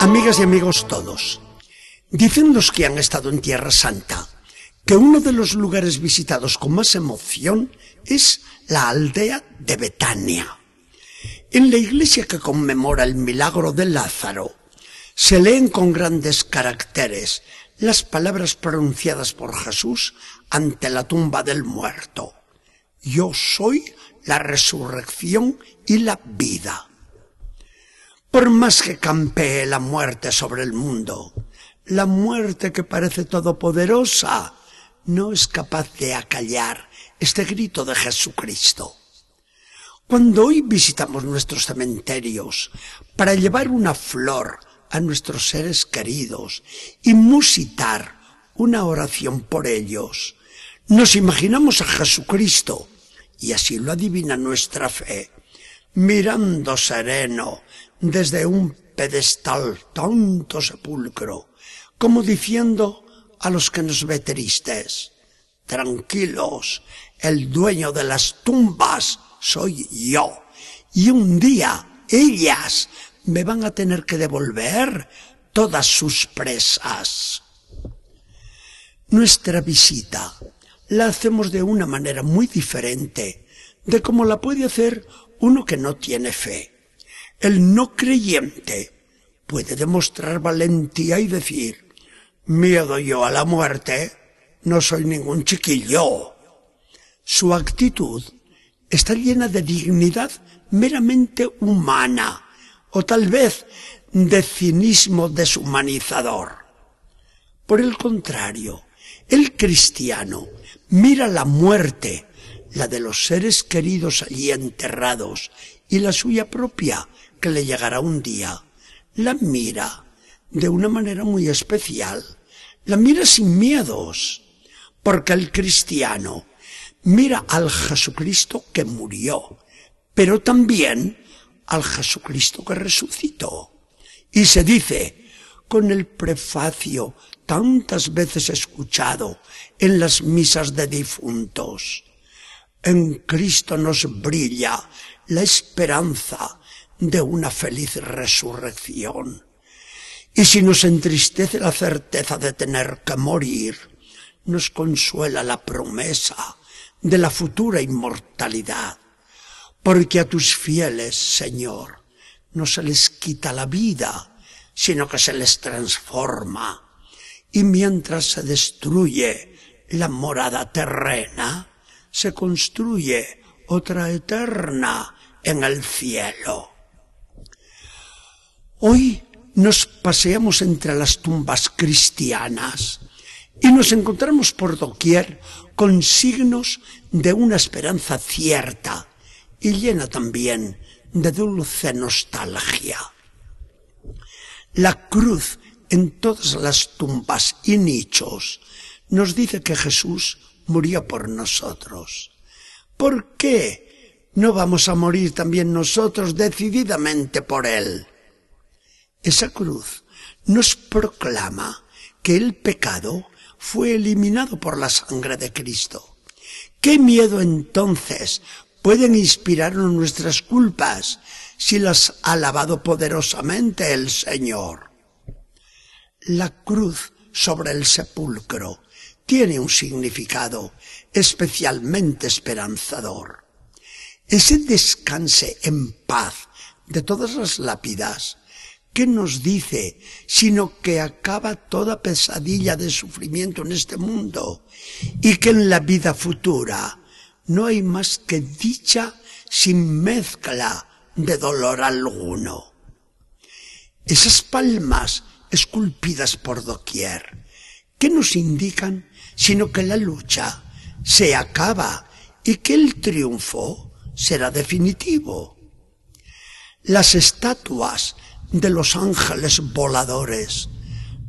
Amigas y amigos todos, dicen los que han estado en Tierra Santa que uno de los lugares visitados con más emoción es la aldea de Betania. En la iglesia que conmemora el milagro de Lázaro, se leen con grandes caracteres las palabras pronunciadas por Jesús ante la tumba del muerto. Yo soy la resurrección y la vida. Por más que campee la muerte sobre el mundo, la muerte que parece todopoderosa no es capaz de acallar este grito de Jesucristo. Cuando hoy visitamos nuestros cementerios para llevar una flor a nuestros seres queridos y musitar una oración por ellos, nos imaginamos a Jesucristo, y así lo adivina nuestra fe, mirando sereno desde un pedestal tanto sepulcro, como diciendo a los que nos ve tristes, tranquilos, el dueño de las tumbas soy yo, y un día ellas me van a tener que devolver todas sus presas. Nuestra visita la hacemos de una manera muy diferente de como la puede hacer uno que no tiene fe. El no creyente puede demostrar valentía y decir, miedo yo a la muerte, no soy ningún chiquillo. Su actitud está llena de dignidad meramente humana, o tal vez de cinismo deshumanizador. Por el contrario, el cristiano mira la muerte, la de los seres queridos allí enterrados, y la suya propia, que le llegará un día, la mira de una manera muy especial, la mira sin miedos, porque el cristiano mira al Jesucristo que murió, pero también al Jesucristo que resucitó. Y se dice, con el prefacio tantas veces escuchado en las misas de difuntos, en Cristo nos brilla la esperanza de una feliz resurrección. Y si nos entristece la certeza de tener que morir, nos consuela la promesa de la futura inmortalidad porque a tus fieles, Señor, no se les quita la vida, sino que se les transforma. Y mientras se destruye la morada terrena, se construye otra eterna en el cielo. Hoy nos paseamos entre las tumbas cristianas y nos encontramos por doquier con signos de una esperanza cierta y llena también de dulce nostalgia. La cruz en todas las tumbas y nichos nos dice que Jesús murió por nosotros. ¿Por qué no vamos a morir también nosotros decididamente por Él? Esa cruz nos proclama que el pecado fue eliminado por la sangre de Cristo. ¿Qué miedo entonces pueden inspirarnos nuestras culpas si las ha lavado poderosamente el Señor. La cruz sobre el sepulcro tiene un significado especialmente esperanzador. Ese descanse en paz de todas las lápidas ¿qué nos dice? Sino que acaba toda pesadilla de sufrimiento en este mundo y que en la vida futura no hay más que dicha sin mezcla de dolor alguno. Esas palmas esculpidas por doquier, ¿qué nos indican sino que la lucha se acaba y que el triunfo será definitivo? Las estatuas de los ángeles voladores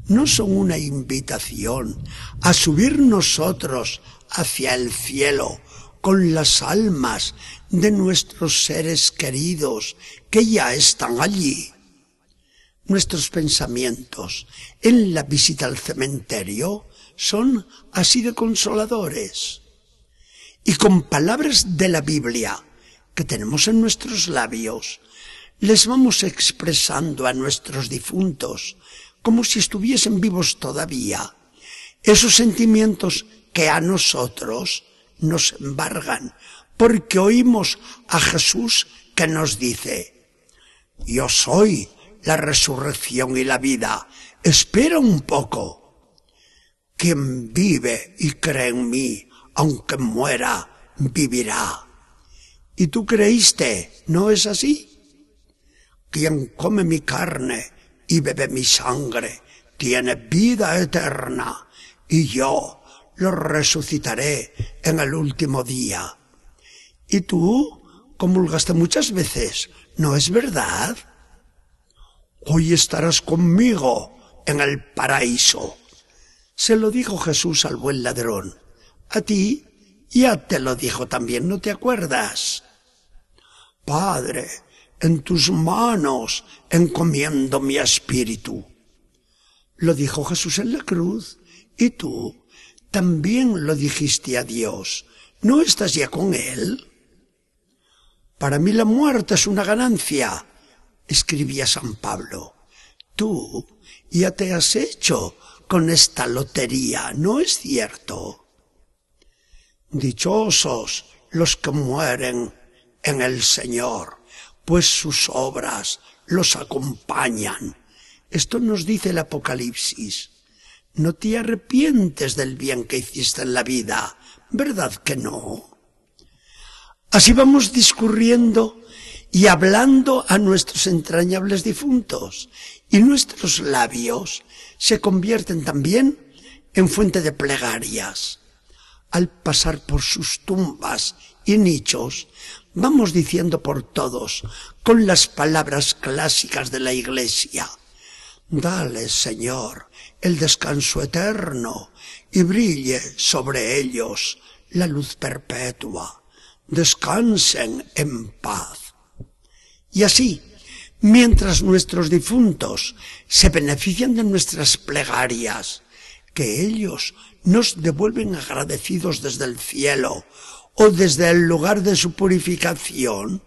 no son una invitación a subir nosotros hacia el cielo con las almas de nuestros seres queridos que ya están allí. Nuestros pensamientos en la visita al cementerio son así de consoladores. Y con palabras de la Biblia que tenemos en nuestros labios, les vamos expresando a nuestros difuntos como si estuviesen vivos todavía esos sentimientos que a nosotros nos embargan, porque oímos a Jesús que nos dice, yo soy la resurrección y la vida, espera un poco. Quien vive y cree en mí, aunque muera, vivirá. Y tú creíste, ¿no es así? Quien come mi carne y bebe mi sangre, tiene vida eterna, y yo lo resucitaré en el último día. Y tú comulgaste muchas veces, ¿no es verdad? Hoy estarás conmigo en el paraíso. Se lo dijo Jesús al buen ladrón. A ti ya te lo dijo también, ¿no te acuerdas? Padre, en tus manos encomiendo mi espíritu. Lo dijo Jesús en la cruz y tú también lo dijiste a Dios. ¿No estás ya con Él? Para mí la muerte es una ganancia, escribía San Pablo. Tú ya te has hecho con esta lotería, ¿no es cierto? Dichosos los que mueren en el Señor, pues sus obras los acompañan. Esto nos dice el Apocalipsis. No te arrepientes del bien que hiciste en la vida, ¿verdad que no? Así vamos discurriendo y hablando a nuestros entrañables difuntos, y nuestros labios se convierten también en fuente de plegarias. Al pasar por sus tumbas y nichos, vamos diciendo por todos, con las palabras clásicas de la Iglesia, Dale, Señor, el descanso eterno, y brille sobre ellos la luz perpetua. Descansen en paz. Y así, mientras nuestros difuntos se benefician de nuestras plegarias, que ellos nos devuelven agradecidos desde el cielo o desde el lugar de su purificación,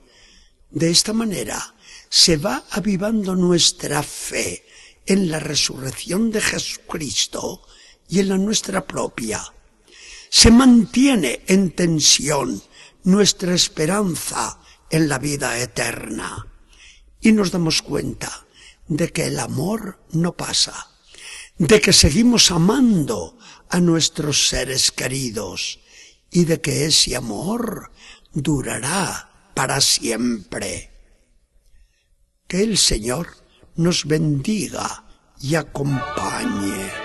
de esta manera se va avivando nuestra fe en la resurrección de Jesucristo y en la nuestra propia. Se mantiene en tensión nuestra esperanza en la vida eterna y nos damos cuenta de que el amor no pasa, de que seguimos amando a nuestros seres queridos y de que ese amor durará para siempre. Que el Señor nos bendiga y acompañe.